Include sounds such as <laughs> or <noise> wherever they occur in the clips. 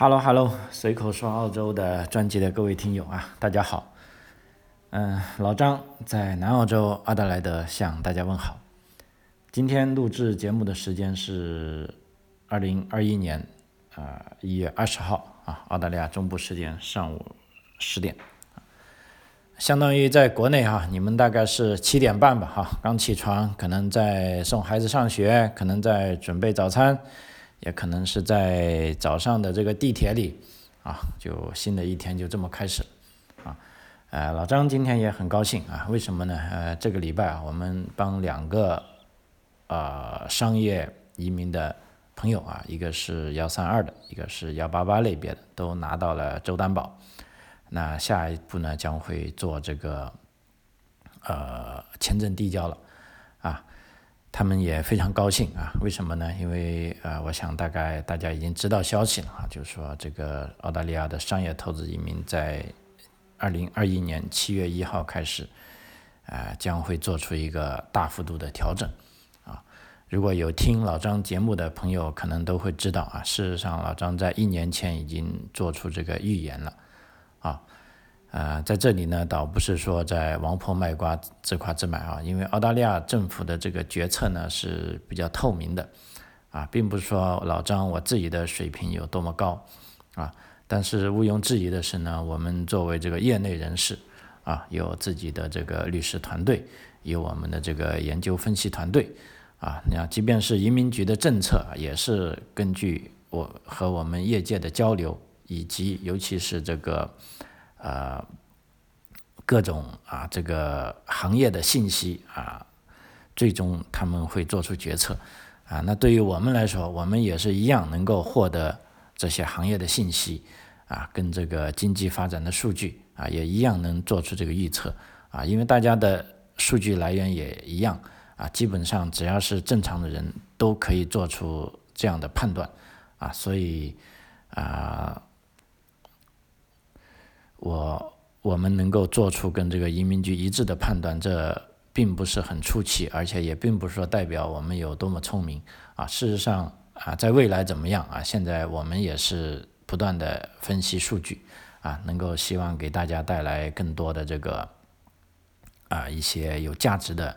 Hello Hello，随口说澳洲的专辑的各位听友啊，大家好。嗯，老张在南澳洲阿德莱德向大家问好。今天录制节目的时间是二零二一年啊一月二十号啊，澳大利亚中部时间上午十点，相当于在国内哈，你们大概是七点半吧哈，刚起床，可能在送孩子上学，可能在准备早餐。也可能是在早上的这个地铁里，啊，就新的一天就这么开始，啊，呃，老张今天也很高兴啊，为什么呢？呃，这个礼拜啊，我们帮两个，呃，商业移民的朋友啊，一个是幺三二的，一个是幺八八类别的，都拿到了州担保，那下一步呢，将会做这个，呃，签证递交了，他们也非常高兴啊，为什么呢？因为呃，我想大概大家已经知道消息了啊，就是说这个澳大利亚的商业投资移民在二零二一年七月一号开始，啊，将会做出一个大幅度的调整啊。如果有听老张节目的朋友，可能都会知道啊，事实上老张在一年前已经做出这个预言了。呃，在这里呢，倒不是说在王婆卖瓜自夸自买啊，因为澳大利亚政府的这个决策呢是比较透明的，啊，并不是说老张我自己的水平有多么高，啊，但是毋庸置疑的是呢，我们作为这个业内人士，啊，有自己的这个律师团队，有我们的这个研究分析团队，啊，你看，即便是移民局的政策，也是根据我和我们业界的交流，以及尤其是这个。呃，各种啊，这个行业的信息啊，最终他们会做出决策啊。那对于我们来说，我们也是一样能够获得这些行业的信息啊，跟这个经济发展的数据啊，也一样能做出这个预测啊。因为大家的数据来源也一样啊，基本上只要是正常的人都可以做出这样的判断啊，所以啊。我我们能够做出跟这个移民局一致的判断，这并不是很出奇，而且也并不是说代表我们有多么聪明啊。事实上啊，在未来怎么样啊？现在我们也是不断的分析数据啊，能够希望给大家带来更多的这个啊一些有价值的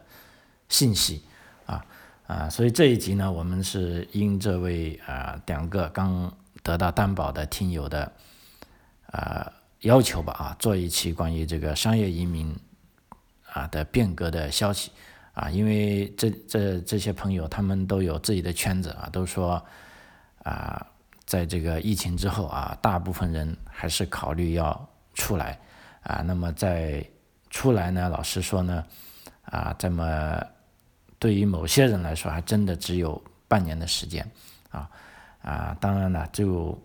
信息啊啊。所以这一集呢，我们是因这位啊两个刚得到担保的听友的啊。要求吧啊，做一期关于这个商业移民啊的变革的消息啊，因为这这这些朋友他们都有自己的圈子啊，都说啊，在这个疫情之后啊，大部分人还是考虑要出来啊。那么在出来呢，老实说呢啊，这么对于某些人来说，还真的只有半年的时间啊啊，当然了就。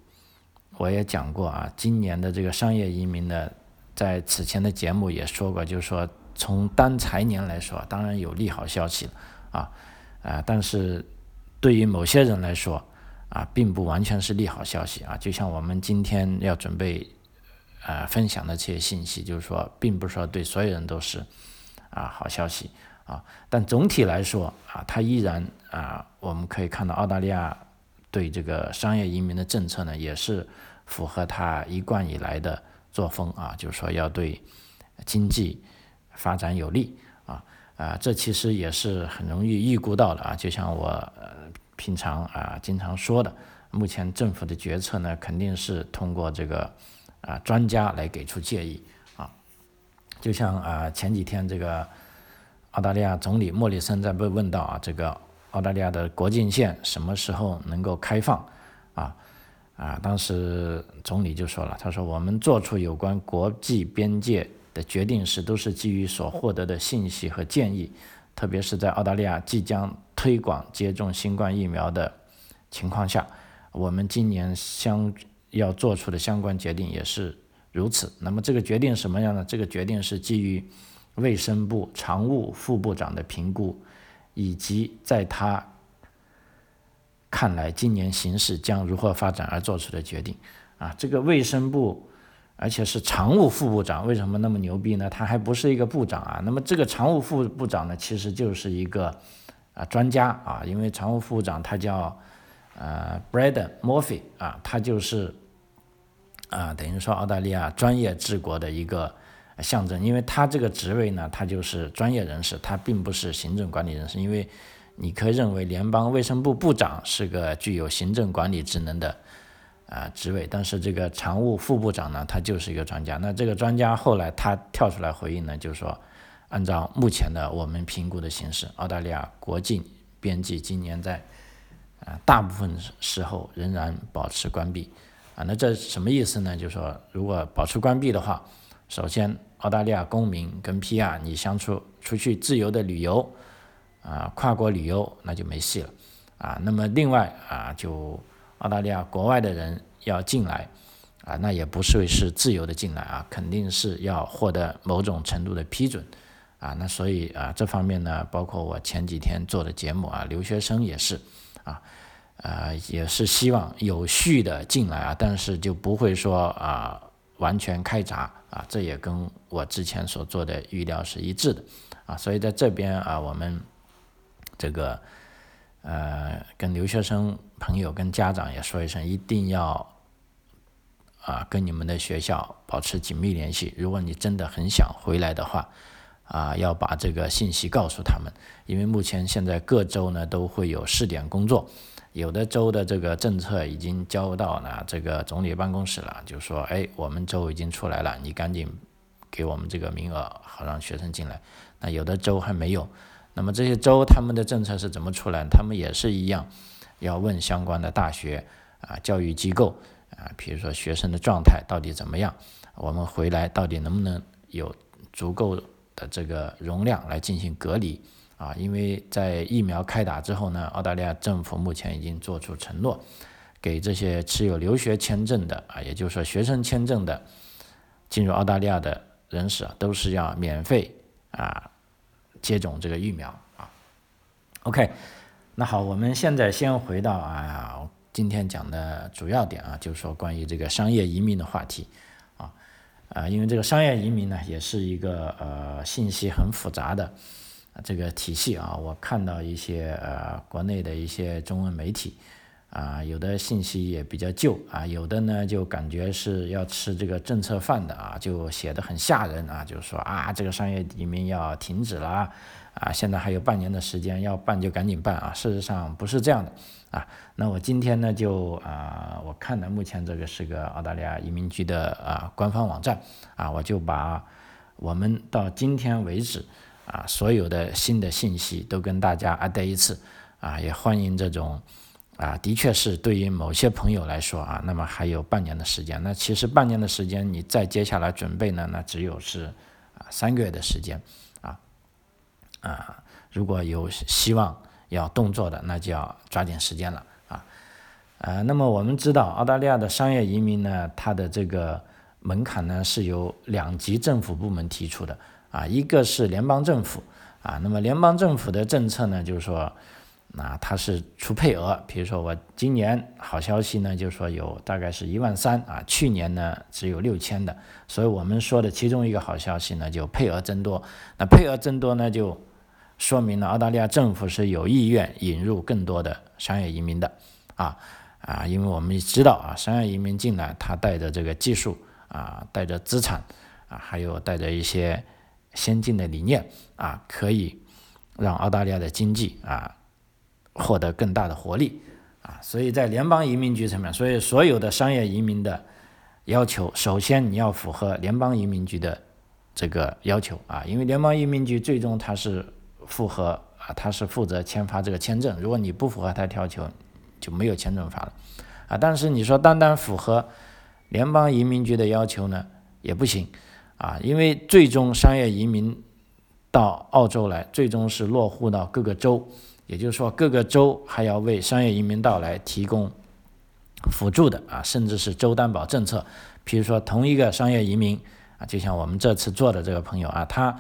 我也讲过啊，今年的这个商业移民呢，在此前的节目也说过，就是说从单财年来说，当然有利好消息了啊，啊，但是对于某些人来说啊，并不完全是利好消息啊。就像我们今天要准备呃分享的这些信息，就是说，并不是说对所有人都是啊好消息啊，但总体来说啊，它依然啊，我们可以看到澳大利亚。对这个商业移民的政策呢，也是符合他一贯以来的作风啊，就是说要对经济发展有利啊啊，这其实也是很容易预估到的啊，就像我平常啊经常说的，目前政府的决策呢，肯定是通过这个啊专家来给出建议啊，就像啊前几天这个澳大利亚总理莫里森在被问到啊这个。澳大利亚的国境线什么时候能够开放？啊啊！当时总理就说了，他说我们做出有关国际边界的决定时，都是基于所获得的信息和建议，特别是在澳大利亚即将推广接种新冠疫苗的情况下，我们今年相要做出的相关决定也是如此。那么这个决定什么样呢？这个决定是基于卫生部常务副部长的评估。以及在他看来，今年形势将如何发展而做出的决定，啊，这个卫生部，而且是常务副部长，为什么那么牛逼呢？他还不是一个部长啊。那么这个常务副部长呢，其实就是一个啊专家啊，因为常务副部长他叫呃 Brad Murphy 啊，他就是啊，等于说澳大利亚专业治国的一个象征，因为他这个职位呢，他就是专业人士，他并不是行政管理人士，因为你可以认为联邦卫生部部长是个具有行政管理职能的啊职位，但是这个常务副部长呢，他就是一个专家。那这个专家后来他跳出来回应呢，就是说，按照目前的我们评估的形式，澳大利亚国境边际今年在啊大部分时候仍然保持关闭。啊，那这什么意思呢？就是说，如果保持关闭的话，首先，澳大利亚公民跟 PR 你相处出去自由的旅游，啊，跨国旅游那就没戏了，啊，那么另外啊，就澳大利亚国外的人要进来，啊，那也不是是自由的进来啊，肯定是要获得某种程度的批准，啊，那所以啊，这方面呢，包括我前几天做的节目啊，留学生也是，啊。啊，也是希望有序的进来啊，但是就不会说啊完全开闸啊，这也跟我之前所做的预料是一致的啊，所以在这边啊，我们这个呃跟留学生朋友跟家长也说一声，一定要啊跟你们的学校保持紧密联系，如果你真的很想回来的话啊，要把这个信息告诉他们，因为目前现在各州呢都会有试点工作。有的州的这个政策已经交到了这个总理办公室了，就说，哎，我们州已经出来了，你赶紧给我们这个名额，好让学生进来。那有的州还没有，那么这些州他们的政策是怎么出来？他们也是一样，要问相关的大学啊、教育机构啊，比如说学生的状态到底怎么样，我们回来到底能不能有足够的这个容量来进行隔离。啊，因为在疫苗开打之后呢，澳大利亚政府目前已经做出承诺，给这些持有留学签证的啊，也就是说学生签证的进入澳大利亚的人士啊，都是要免费啊接种这个疫苗啊。OK，那好，我们现在先回到啊今天讲的主要点啊，就是说关于这个商业移民的话题啊，因为这个商业移民呢，也是一个呃信息很复杂的。这个体系啊，我看到一些呃国内的一些中文媒体啊，有的信息也比较旧啊，有的呢就感觉是要吃这个政策饭的啊，就写的很吓人啊，就是说啊这个商业移民要停止了啊，现在还有半年的时间要办就赶紧办啊，事实上不是这样的啊。那我今天呢就啊，我看的目前这个是个澳大利亚移民局的啊官方网站啊，我就把我们到今天为止。啊，所有的新的信息都跟大家啊带一次，啊，也欢迎这种，啊，的确是对于某些朋友来说啊，那么还有半年的时间，那其实半年的时间你再接下来准备呢，那只有是啊三个月的时间，啊，如果有希望要动作的，那就要抓紧时间了，啊，啊，那么我们知道澳大利亚的商业移民呢，它的这个门槛呢是由两级政府部门提出的。啊，一个是联邦政府啊，那么联邦政府的政策呢，就是说，啊，它是出配额，比如说我今年好消息呢，就是说有大概是一万三啊，去年呢只有六千的，所以我们说的其中一个好消息呢，就配额增多。那配额增多呢，就说明了澳大利亚政府是有意愿引入更多的商业移民的啊啊，因为我们知道啊，商业移民进来，他带着这个技术啊，带着资产啊，还有带着一些。先进的理念啊，可以让澳大利亚的经济啊获得更大的活力啊，所以在联邦移民局层面，所以所有的商业移民的要求，首先你要符合联邦移民局的这个要求啊，因为联邦移民局最终它是符合啊，他是负责签发这个签证，如果你不符合他要求，就没有签证发了啊。但是你说单单符合联邦移民局的要求呢，也不行。啊，因为最终商业移民到澳洲来，最终是落户到各个州，也就是说各个州还要为商业移民到来提供辅助的啊，甚至是州担保政策。比如说同一个商业移民啊，就像我们这次做的这个朋友啊，他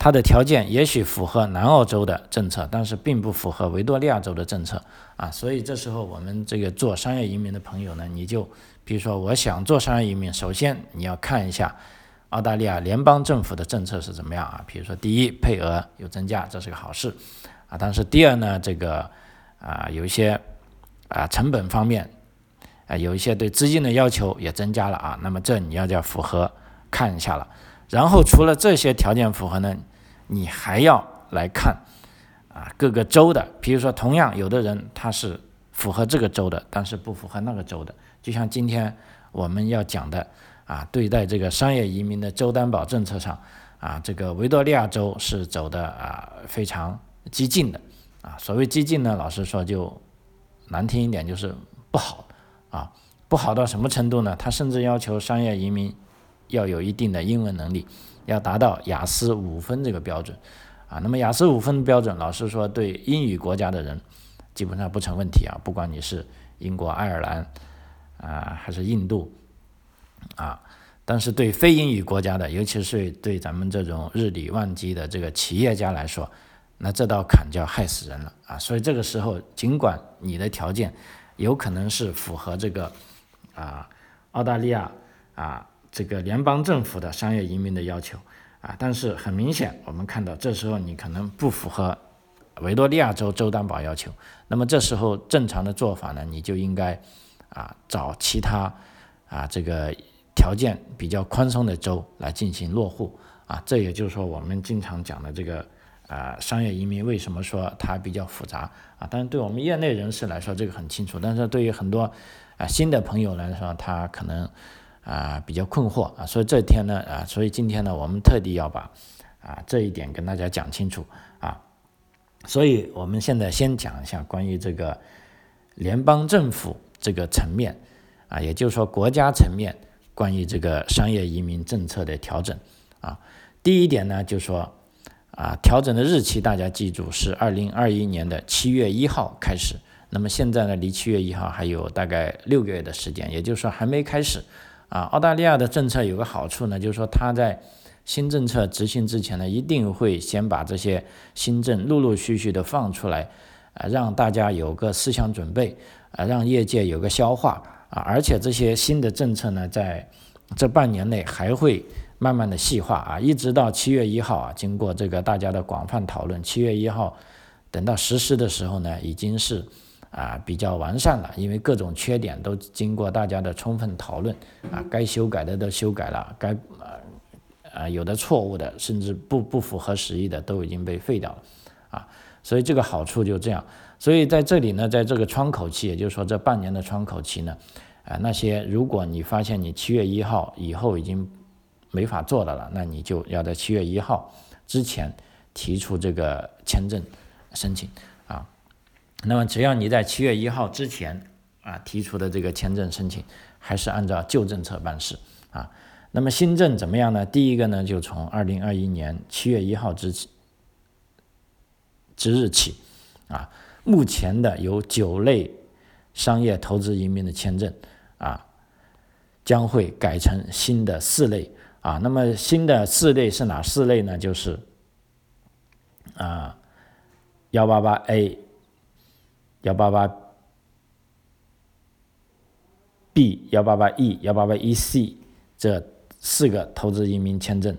它的条件也许符合南澳洲的政策，但是并不符合维多利亚州的政策啊，所以这时候我们这个做商业移民的朋友呢，你就比如说我想做商业移民，首先你要看一下。澳大利亚联邦政府的政策是怎么样啊？比如说，第一，配额有增加，这是个好事啊。但是第二呢，这个啊，有一些啊成本方面啊，有一些对资金的要求也增加了啊，那么这你要叫符合看一下了。然后除了这些条件符合呢，你还要来看啊各个州的，比如说同样有的人他是符合这个州的，但是不符合那个州的，就像今天我们要讲的啊，对待这个商业移民的州担保政策上啊，这个维多利亚州是走的啊非常激进的啊，所谓激进呢，老实说就难听一点就是不好啊，不好到什么程度呢？他甚至要求商业移民。要有一定的英文能力，要达到雅思五分这个标准，啊，那么雅思五分的标准，老师说对英语国家的人基本上不成问题啊，不管你是英国、爱尔兰啊还是印度啊，但是对非英语国家的，尤其是对咱们这种日理万机的这个企业家来说，那这道坎就要害死人了啊，所以这个时候，尽管你的条件有可能是符合这个啊澳大利亚啊。这个联邦政府的商业移民的要求啊，但是很明显，我们看到这时候你可能不符合维多利亚州州担保要求，那么这时候正常的做法呢，你就应该啊找其他啊这个条件比较宽松的州来进行落户啊，这也就是说我们经常讲的这个啊商业移民为什么说它比较复杂啊？但是对我们业内人士来说这个很清楚，但是对于很多啊新的朋友来说，他可能。啊，比较困惑啊，所以这天呢，啊，所以今天呢，我们特地要把啊这一点跟大家讲清楚啊，所以我们现在先讲一下关于这个联邦政府这个层面啊，也就是说国家层面关于这个商业移民政策的调整啊，第一点呢，就是说啊，调整的日期大家记住是二零二一年的七月一号开始，那么现在呢，离七月一号还有大概六个月的时间，也就是说还没开始。啊，澳大利亚的政策有个好处呢，就是说它在新政策执行之前呢，一定会先把这些新政陆陆续续的放出来，啊，让大家有个思想准备，啊，让业界有个消化，啊，而且这些新的政策呢，在这半年内还会慢慢的细化，啊，一直到七月一号啊，经过这个大家的广泛讨论，七月一号等到实施的时候呢，已经是。啊，比较完善了，因为各种缺点都经过大家的充分讨论，啊，该修改的都修改了，该呃啊有的错误的，甚至不不符合时宜的都已经被废掉了，啊，所以这个好处就这样，所以在这里呢，在这个窗口期，也就是说这半年的窗口期呢，啊，那些如果你发现你七月一号以后已经没法做的了，那你就要在七月一号之前提出这个签证申请。那么只要你在七月一号之前啊提出的这个签证申请，还是按照旧政策办事啊。那么新政怎么样呢？第一个呢，就从二零二一年七月一号之之日起啊，目前的有九类商业投资移民的签证啊，将会改成新的四类啊。那么新的四类是哪四类呢？就是啊幺八八 A。幺八八 B、幺八八 E、幺八八 E C 这四个投资移民签证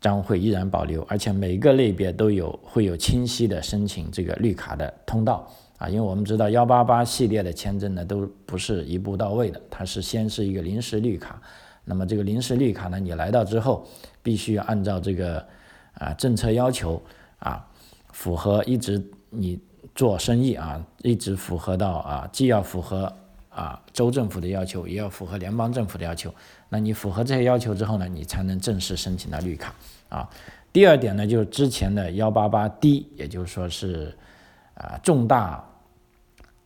将会依然保留，而且每个类别都有会有清晰的申请这个绿卡的通道啊，因为我们知道幺八八系列的签证呢都不是一步到位的，它是先是一个临时绿卡，那么这个临时绿卡呢，你来到之后必须要按照这个啊政策要求啊，符合一直你。做生意啊，一直符合到啊，既要符合啊州政府的要求，也要符合联邦政府的要求。那你符合这些要求之后呢，你才能正式申请到绿卡啊。第二点呢，就是之前的幺八八 D，也就是说是啊重大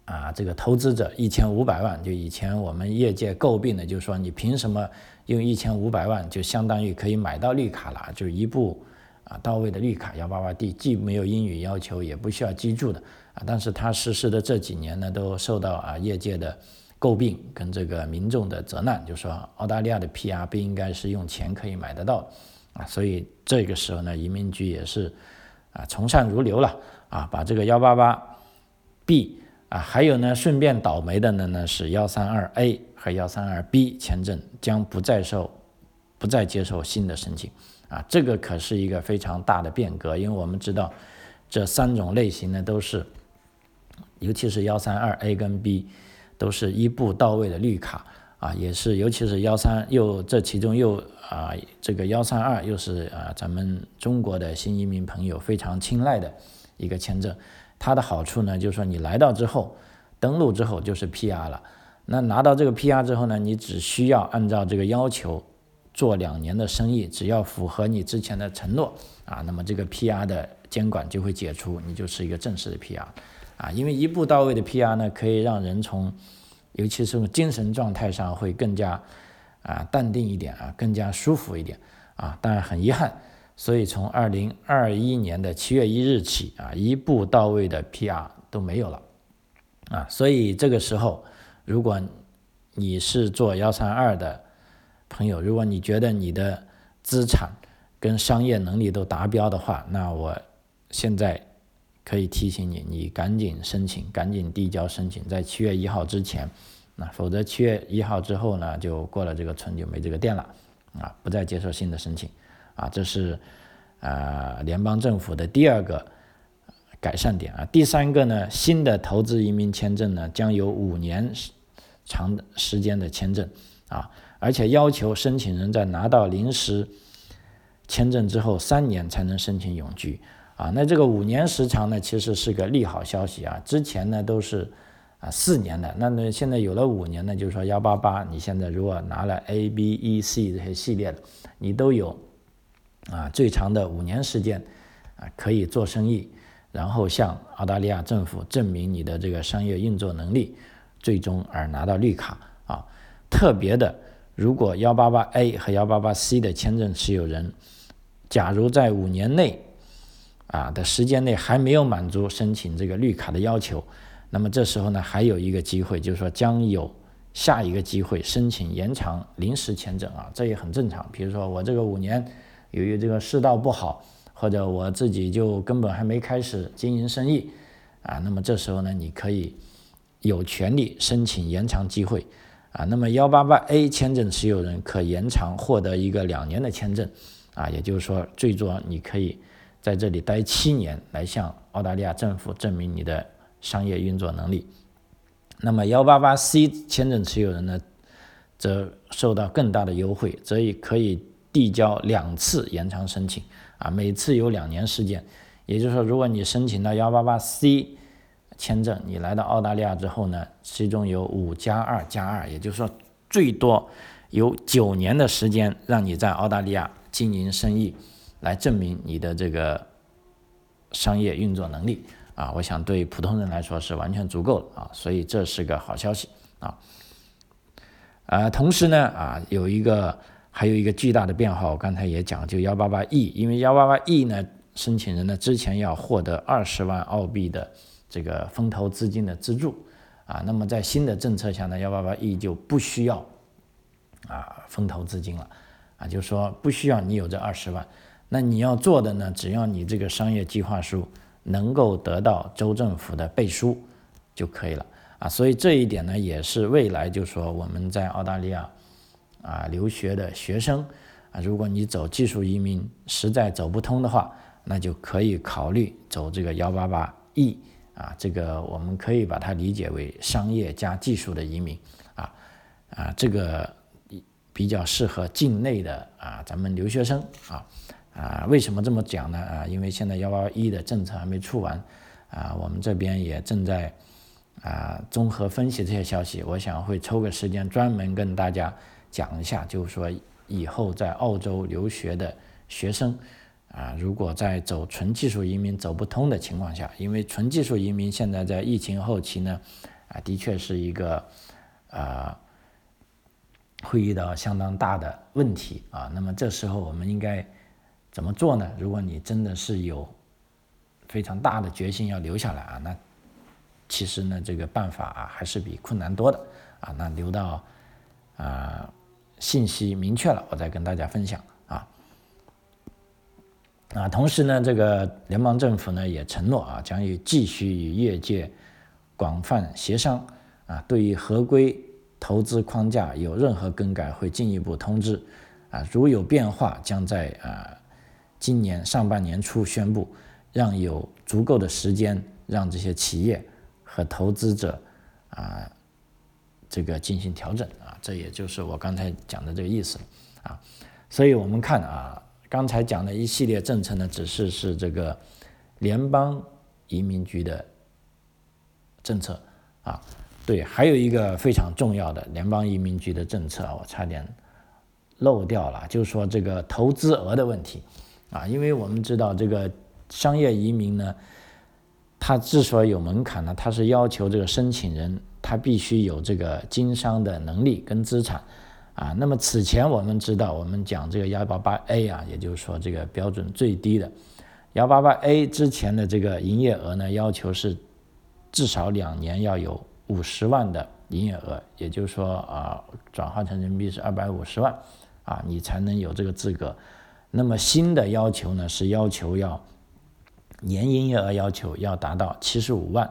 啊这个投资者一千五百万，就以前我们业界诟病的，就是说你凭什么用一千五百万就相当于可以买到绿卡了，就一步。啊，到位的绿卡幺八八 D 既没有英语要求，也不需要居住的啊，但是它实施的这几年呢，都受到啊业界的诟病跟这个民众的责难，就说澳大利亚的 PR 不应该是用钱可以买得到啊，所以这个时候呢，移民局也是啊从善如流了啊，把这个幺八八 B 啊，还有呢顺便倒霉的呢呢是幺三二 A 和幺三二 B 签证将不再受不再接受新的申请。啊，这个可是一个非常大的变革，因为我们知道这三种类型呢都是，尤其是幺三二 A 跟 B，都是一步到位的绿卡啊，也是尤其是幺三又这其中又啊这个幺三二又是啊咱们中国的新移民朋友非常青睐的一个签证。它的好处呢，就是说你来到之后登录之后就是 PR 了。那拿到这个 PR 之后呢，你只需要按照这个要求做两年的生意，只要符合你之前的承诺啊，那么这个 PR 的监管就会解除，你就是一个正式的 PR 啊。因为一步到位的 PR 呢，可以让人从尤其是精神状态上会更加啊淡定一点啊，更加舒服一点啊。但很遗憾，所以从二零二一年的七月一日起啊，一步到位的 PR 都没有了啊。所以这个时候。如果你是做幺三二的朋友，如果你觉得你的资产跟商业能力都达标的话，那我现在可以提醒你，你赶紧申请，赶紧递交申请，在七月一号之前，那否则七月一号之后呢，就过了这个村就没这个店了，啊，不再接受新的申请，啊，这是啊联邦政府的第二个。改善点啊，第三个呢，新的投资移民签证呢将有五年长时间的签证啊，而且要求申请人在拿到临时签证之后三年才能申请永居啊。那这个五年时长呢，其实是个利好消息啊。之前呢都是啊四年的，那那现在有了五年呢，就是说幺八八，你现在如果拿了 A、B、E、C 这些系列的，你都有啊最长的五年时间啊可以做生意。然后向澳大利亚政府证明你的这个商业运作能力，最终而拿到绿卡啊。特别的，如果幺八八 A 和幺八八 C 的签证持有人，假如在五年内啊的时间内还没有满足申请这个绿卡的要求，那么这时候呢还有一个机会，就是说将有下一个机会申请延长临时签证啊，这也很正常。比如说我这个五年由于这个世道不好。或者我自己就根本还没开始经营生意，啊，那么这时候呢，你可以有权利申请延长机会，啊，那么幺八八 A 签证持有人可延长获得一个两年的签证，啊，也就是说，最多你可以在这里待七年，来向澳大利亚政府证明你的商业运作能力。那么幺八八 C 签证持有人呢，则受到更大的优惠，则以可以递交两次延长申请。啊，每次有两年时间，也就是说，如果你申请到幺八八 C 签证，你来到澳大利亚之后呢，其中有五加二加二，也就是说，最多有九年的时间让你在澳大利亚经营生意，来证明你的这个商业运作能力。啊，我想对普通人来说是完全足够的啊，所以这是个好消息啊。啊，同时呢，啊，有一个。还有一个巨大的变化，我刚才也讲，就幺八八 E，因为幺八八 E 呢，申请人呢之前要获得二十万澳币的这个风投资金的资助啊，那么在新的政策下呢，幺八八 E 就不需要啊风投资金了啊，就是说不需要你有这二十万，那你要做的呢，只要你这个商业计划书能够得到州政府的背书就可以了啊，所以这一点呢，也是未来就说我们在澳大利亚。啊，留学的学生啊，如果你走技术移民实在走不通的话，那就可以考虑走这个幺八八 E 啊，这个我们可以把它理解为商业加技术的移民啊啊，这个比较适合境内的啊咱们留学生啊啊，为什么这么讲呢？啊，因为现在幺八八 E 的政策还没出完啊，我们这边也正在啊综合分析这些消息，我想会抽个时间专门跟大家。讲一下，就是说以后在澳洲留学的学生啊，如果在走纯技术移民走不通的情况下，因为纯技术移民现在在疫情后期呢，啊，的确是一个啊会遇到相当大的问题啊。那么这时候我们应该怎么做呢？如果你真的是有非常大的决心要留下来啊，那其实呢，这个办法啊还是比困难多的啊。那留到啊。信息明确了，我再跟大家分享啊！同时呢，这个联邦政府呢也承诺啊，将与继续与业界广泛协商啊，对于合规投资框架有任何更改，会进一步通知啊，如有变化，将在啊今年上半年初宣布，让有足够的时间让这些企业和投资者啊这个进行调整啊，这也就是我刚才讲的这个意思啊。所以我们看啊，刚才讲的一系列政策呢，只是是这个联邦移民局的政策啊。对，还有一个非常重要的联邦移民局的政策，我差点漏掉了，就是说这个投资额的问题啊，因为我们知道这个商业移民呢，它之所以有门槛呢，它是要求这个申请人他必须有这个经商的能力跟资产啊。那么此前我们知道，我们讲这个幺八八 A 啊，也就是说这个标准最低的幺八八 A 之前的这个营业额呢，要求是至少两年要有。五十万的营业额，也就是说啊，转化成人民币是二百五十万，啊，你才能有这个资格。那么新的要求呢，是要求要年营业额要求要达到七十五万，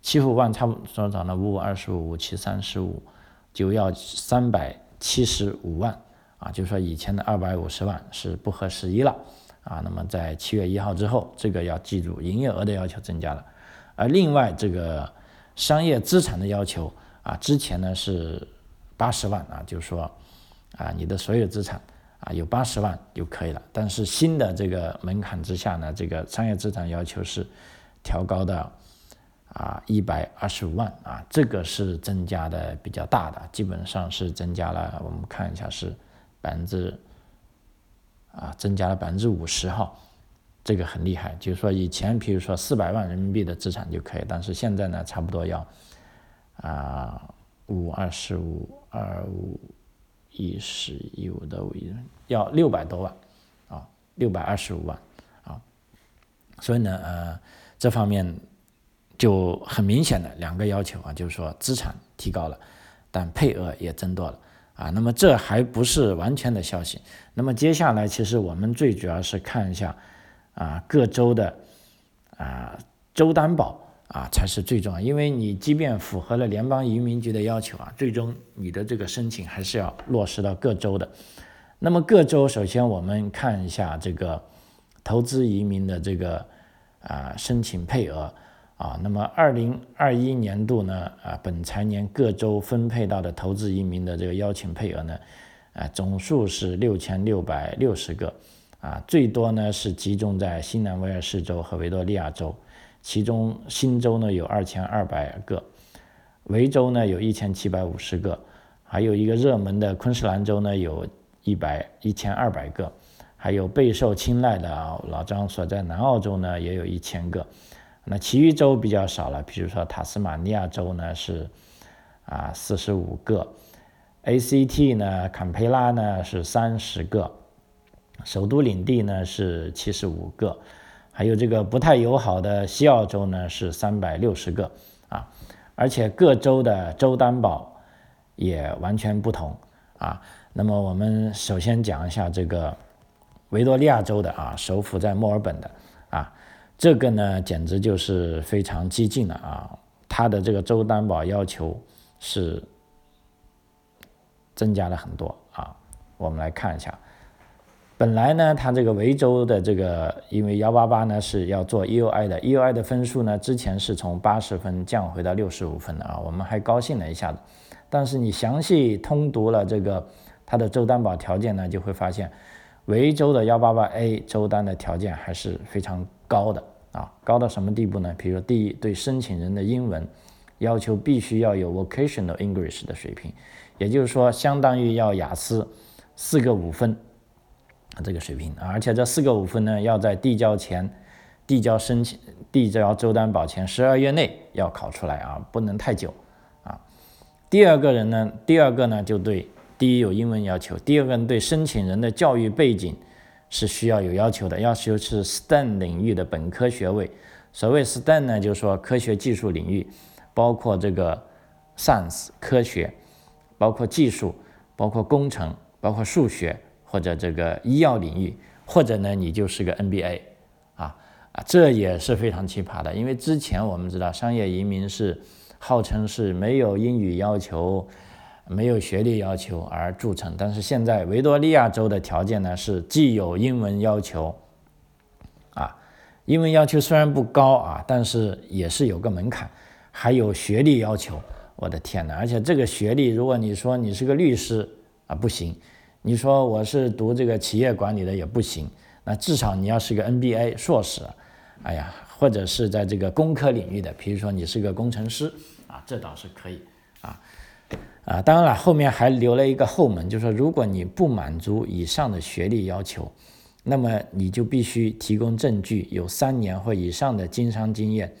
七十五万差不多涨到五五二十五五七三十五，就要三百七十五万，啊，就是说以前的二百五十万是不合时宜了，啊，那么在七月一号之后，这个要记住，营业额的要求增加了，而另外这个。商业资产的要求啊，之前呢是八十万啊，就是说啊，你的所有资产啊有八十万就可以了。但是新的这个门槛之下呢，这个商业资产要求是调高到啊一百二十五万啊，这个是增加的比较大的，基本上是增加了。我们看一下是百分之啊增加了百分之五十哈。这个很厉害，就是说以前，比如说四百万人民币的资产就可以，但是现在呢，差不多要啊五二十五二五一十一五的五亿，要六百多万啊，六百二十五万啊，所以呢，呃，这方面就很明显的两个要求啊，就是说资产提高了，但配额也增多了啊。那么这还不是完全的消息，那么接下来其实我们最主要是看一下。啊，各州的啊州担保啊才是最重要，因为你即便符合了联邦移民局的要求啊，最终你的这个申请还是要落实到各州的。那么各州首先我们看一下这个投资移民的这个啊申请配额啊，那么二零二一年度呢啊本财年各州分配到的投资移民的这个邀请配额呢啊总数是六千六百六十个。啊，最多呢是集中在新南威尔士州和维多利亚州，其中新州呢有二千二百个，维州呢有一千七百五十个，还有一个热门的昆士兰州呢有一百一千二百个，还有备受青睐的啊老张所在南澳洲呢也有一千个，那其余州比较少了，比如说塔斯马尼亚州呢是啊四十五个，ACT 呢坎培拉呢是三十个。首都领地呢是七十五个，还有这个不太友好的西澳洲呢是三百六十个啊，而且各州的州担保也完全不同啊。那么我们首先讲一下这个维多利亚州的啊，首府在墨尔本的啊，这个呢简直就是非常激进了啊，它的这个州担保要求是增加了很多啊，我们来看一下。本来呢，它这个维州的这个，因为幺八八呢是要做 EUI 的，EUI 的分数呢之前是从八十分降回到六十五分的啊，我们还高兴了一下子。但是你详细通读了这个它的州担保条件呢，就会发现维州的幺八八 A 州单的条件还是非常高的啊，高到什么地步呢？比如第一，对申请人的英文要求必须要有 Vocational English 的水平，也就是说相当于要雅思四个五分。这个水平，而且这四个五分呢，要在递交前、递交申请、递交周担保前十二月内要考出来啊，不能太久啊。第二个人呢，第二个呢，就对第一有英文要求，第二个人对申请人的教育背景是需要有要求的，要求是 STEM 领域的本科学位。所谓 STEM 呢，就是说科学技术领域，包括这个 Science 科学，包括技术，包括工程，包括数学。或者这个医药领域，或者呢，你就是个 NBA，啊啊，这也是非常奇葩的。因为之前我们知道，商业移民是号称是没有英语要求、没有学历要求而著称，但是现在维多利亚州的条件呢是既有英文要求，啊，英文要求虽然不高啊，但是也是有个门槛，还有学历要求我的天哪！而且这个学历，如果你说你是个律师啊，不行；你说我是读这个企业管理的也不行。那至少你要是个 NBA 硕士，哎呀，或者是在这个工科领域的，比如说你是个工程师啊，这倒是可以啊啊。当然了，后面还留了一个后门，就是说如果你不满足以上的学历要求，那么你就必须提供证据，有三年或以上的经商经验，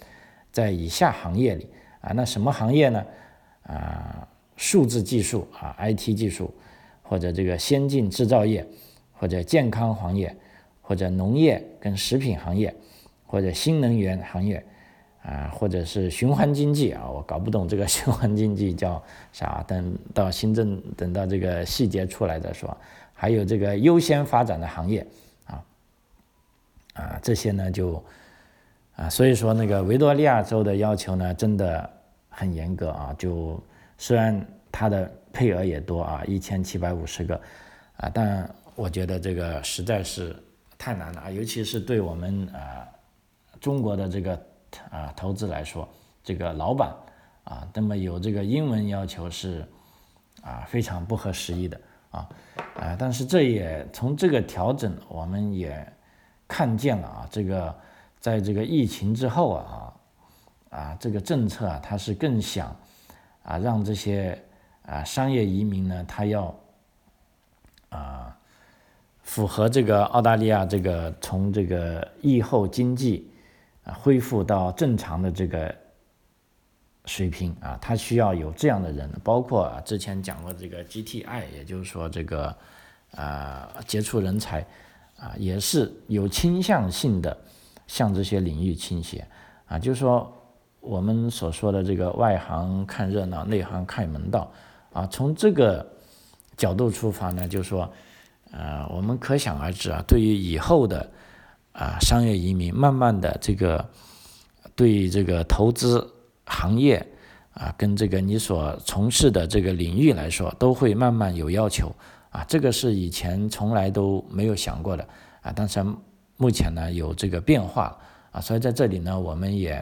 在以下行业里啊，那什么行业呢？啊，数字技术啊，IT 技术，或者这个先进制造业，或者健康行业。或者农业跟食品行业，或者新能源行业，啊，或者是循环经济啊，我搞不懂这个 <laughs> 循环经济叫啥，等到新政等到这个细节出来再说。还有这个优先发展的行业，啊，啊，这些呢就，啊，所以说那个维多利亚州的要求呢真的很严格啊，就虽然它的配额也多啊，一千七百五十个，啊，但我觉得这个实在是。太难了啊，尤其是对我们啊中国的这个啊投资来说，这个老板啊，那么有这个英文要求是啊非常不合时宜的啊啊，但是这也从这个调整，我们也看见了啊，这个在这个疫情之后啊啊这个政策啊，它是更想啊让这些啊商业移民呢，他要啊。符合这个澳大利亚这个从这个疫后经济啊恢复到正常的这个水平啊，它需要有这样的人，包括啊之前讲过这个 GTI，也就是说这个啊杰出人才啊也是有倾向性的向这些领域倾斜啊，就是说我们所说的这个外行看热闹，内行看门道啊，从这个角度出发呢，就是说。呃，我们可想而知啊，对于以后的啊商业移民，慢慢的这个对这个投资行业啊，跟这个你所从事的这个领域来说，都会慢慢有要求啊，这个是以前从来都没有想过的啊，但是目前呢有这个变化啊，所以在这里呢，我们也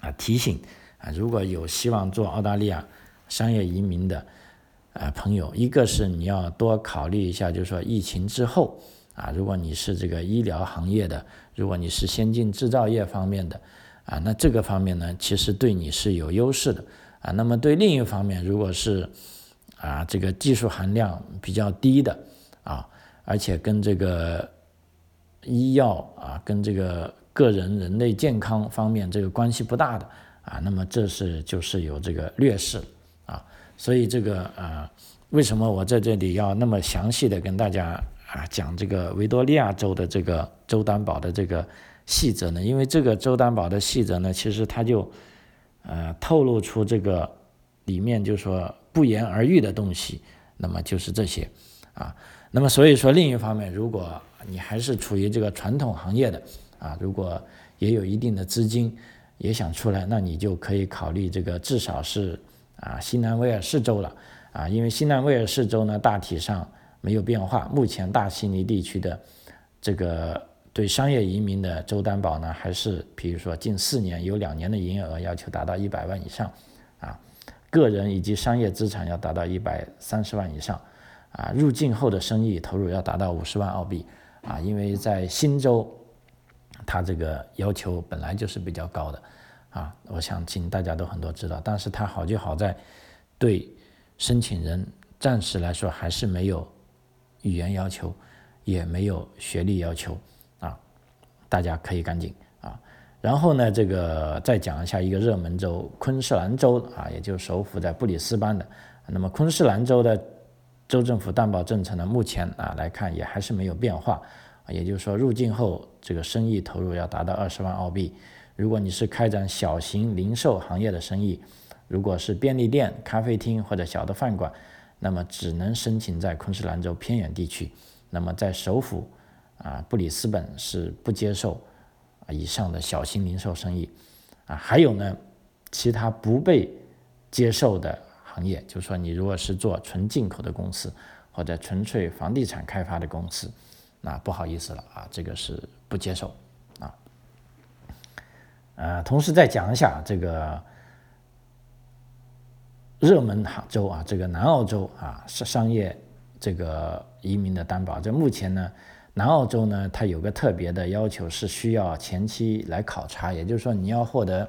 啊提醒啊，如果有希望做澳大利亚商业移民的。啊，朋友，一个是你要多考虑一下，就是说疫情之后啊，如果你是这个医疗行业的，如果你是先进制造业方面的啊，那这个方面呢，其实对你是有优势的啊。那么对另一方面，如果是啊这个技术含量比较低的啊，而且跟这个医药啊，跟这个个人人类健康方面这个关系不大的啊，那么这是就是有这个劣势。啊所以这个啊，为什么我在这里要那么详细的跟大家啊讲这个维多利亚州的这个州担保的这个细则呢？因为这个州担保的细则呢，其实它就呃透露出这个里面就说不言而喻的东西，那么就是这些啊。那么所以说另一方面，如果你还是处于这个传统行业的啊，如果也有一定的资金也想出来，那你就可以考虑这个至少是。啊，新南威尔士州了啊，因为新南威尔士州呢大体上没有变化。目前大悉尼地区的这个对商业移民的州担保呢，还是比如说近四年有两年的营业额要求达到一百万以上啊，个人以及商业资产要达到一百三十万以上啊，入境后的生意投入要达到五十万澳币啊，因为在新州，它这个要求本来就是比较高的。啊，我相信大家都很多知道，但是它好就好在，对申请人暂时来说还是没有语言要求，也没有学历要求啊，大家可以赶紧啊。然后呢，这个再讲一下一个热门州昆士兰州啊，也就是首府在布里斯班的。那么昆士兰州的州政府担保政策呢，目前啊来看也还是没有变化啊，也就是说入境后这个生意投入要达到二十万澳币。如果你是开展小型零售行业的生意，如果是便利店、咖啡厅或者小的饭馆，那么只能申请在昆士兰州偏远地区。那么在首府啊布里斯本是不接受啊以上的小型零售生意啊。还有呢，其他不被接受的行业，就是说你如果是做纯进口的公司或者纯粹房地产开发的公司，那不好意思了啊，这个是不接受啊。呃，同时再讲一下这个，热门杭州啊，这个南澳洲啊是商业这个移民的担保。这目前呢，南澳洲呢它有个特别的要求，是需要前期来考察，也就是说你要获得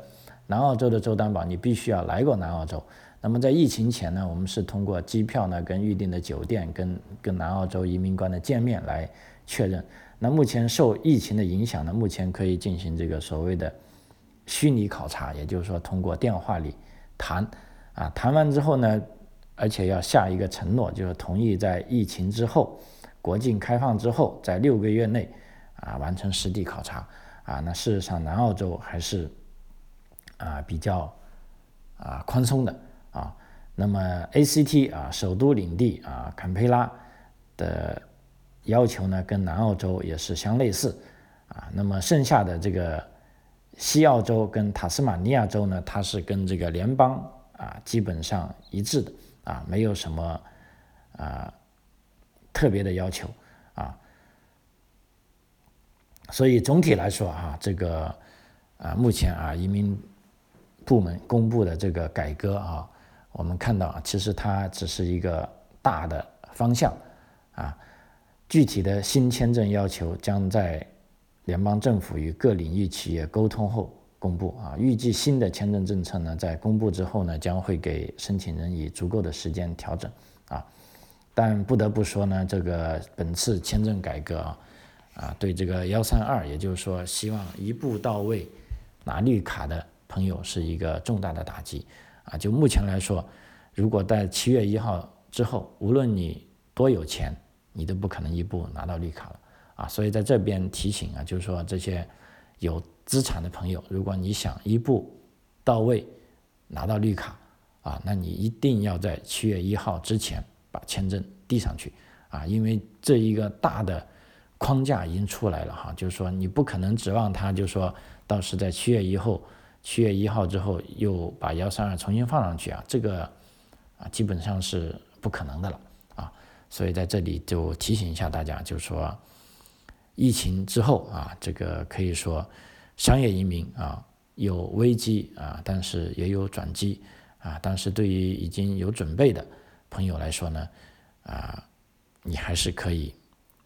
南澳洲的州担保，你必须要来过南澳洲。那么在疫情前呢，我们是通过机票呢跟预定的酒店跟跟南澳洲移民官的见面来确认。那目前受疫情的影响呢，目前可以进行这个所谓的虚拟考察，也就是说通过电话里谈，啊谈完之后呢，而且要下一个承诺，就是同意在疫情之后，国境开放之后，在六个月内啊完成实地考察。啊，那事实上南澳洲还是啊比较啊宽松的。啊，那么 ACT 啊，首都领地啊，坎培拉的要求呢，跟南澳洲也是相类似啊。那么剩下的这个西澳洲跟塔斯马尼亚州呢，它是跟这个联邦啊基本上一致的啊，没有什么啊特别的要求啊。所以总体来说啊，这个啊目前啊移民部门公布的这个改革啊。我们看到啊，其实它只是一个大的方向，啊，具体的新签证要求将在联邦政府与各领域企业沟通后公布啊。预计新的签证政策呢，在公布之后呢，将会给申请人以足够的时间调整啊。但不得不说呢，这个本次签证改革啊，啊，对这个幺三二，也就是说希望一步到位拿绿卡的朋友是一个重大的打击。啊，就目前来说，如果在七月一号之后，无论你多有钱，你都不可能一步拿到绿卡了啊。所以在这边提醒啊，就是说这些有资产的朋友，如果你想一步到位拿到绿卡啊，那你一定要在七月一号之前把签证递上去啊，因为这一个大的框架已经出来了哈，就是说你不可能指望他，就是说到时在七月一号。七月一号之后又把幺三二重新放上去啊，这个啊基本上是不可能的了啊，所以在这里就提醒一下大家，就是说疫情之后啊，这个可以说商业移民啊有危机啊，但是也有转机啊，但是对于已经有准备的朋友来说呢啊，你还是可以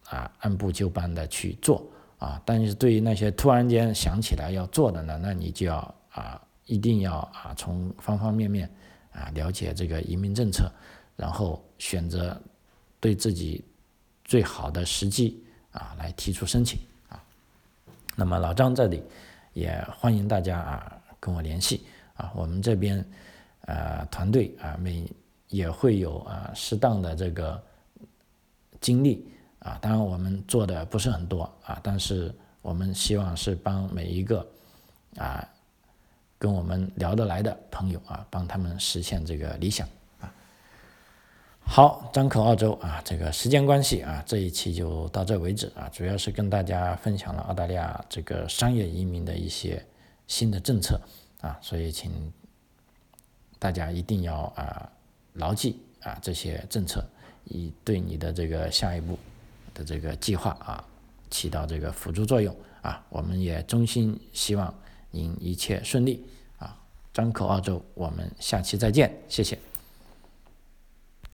啊按部就班的去做啊，但是对于那些突然间想起来要做的呢，那你就要。啊，一定要啊，从方方面面啊了解这个移民政策，然后选择对自己最好的时机啊来提出申请啊。那么老张这里也欢迎大家啊跟我联系啊，我们这边呃团队啊每也会有啊适当的这个精力啊，当然我们做的不是很多啊，但是我们希望是帮每一个啊。跟我们聊得来的朋友啊，帮他们实现这个理想。好，张口澳洲啊，这个时间关系啊，这一期就到这为止啊。主要是跟大家分享了澳大利亚这个商业移民的一些新的政策啊，所以请大家一定要啊牢记啊这些政策，以对你的这个下一步的这个计划啊起到这个辅助作用啊。我们也衷心希望。您一切顺利啊！张口澳洲，我们下期再见，谢谢。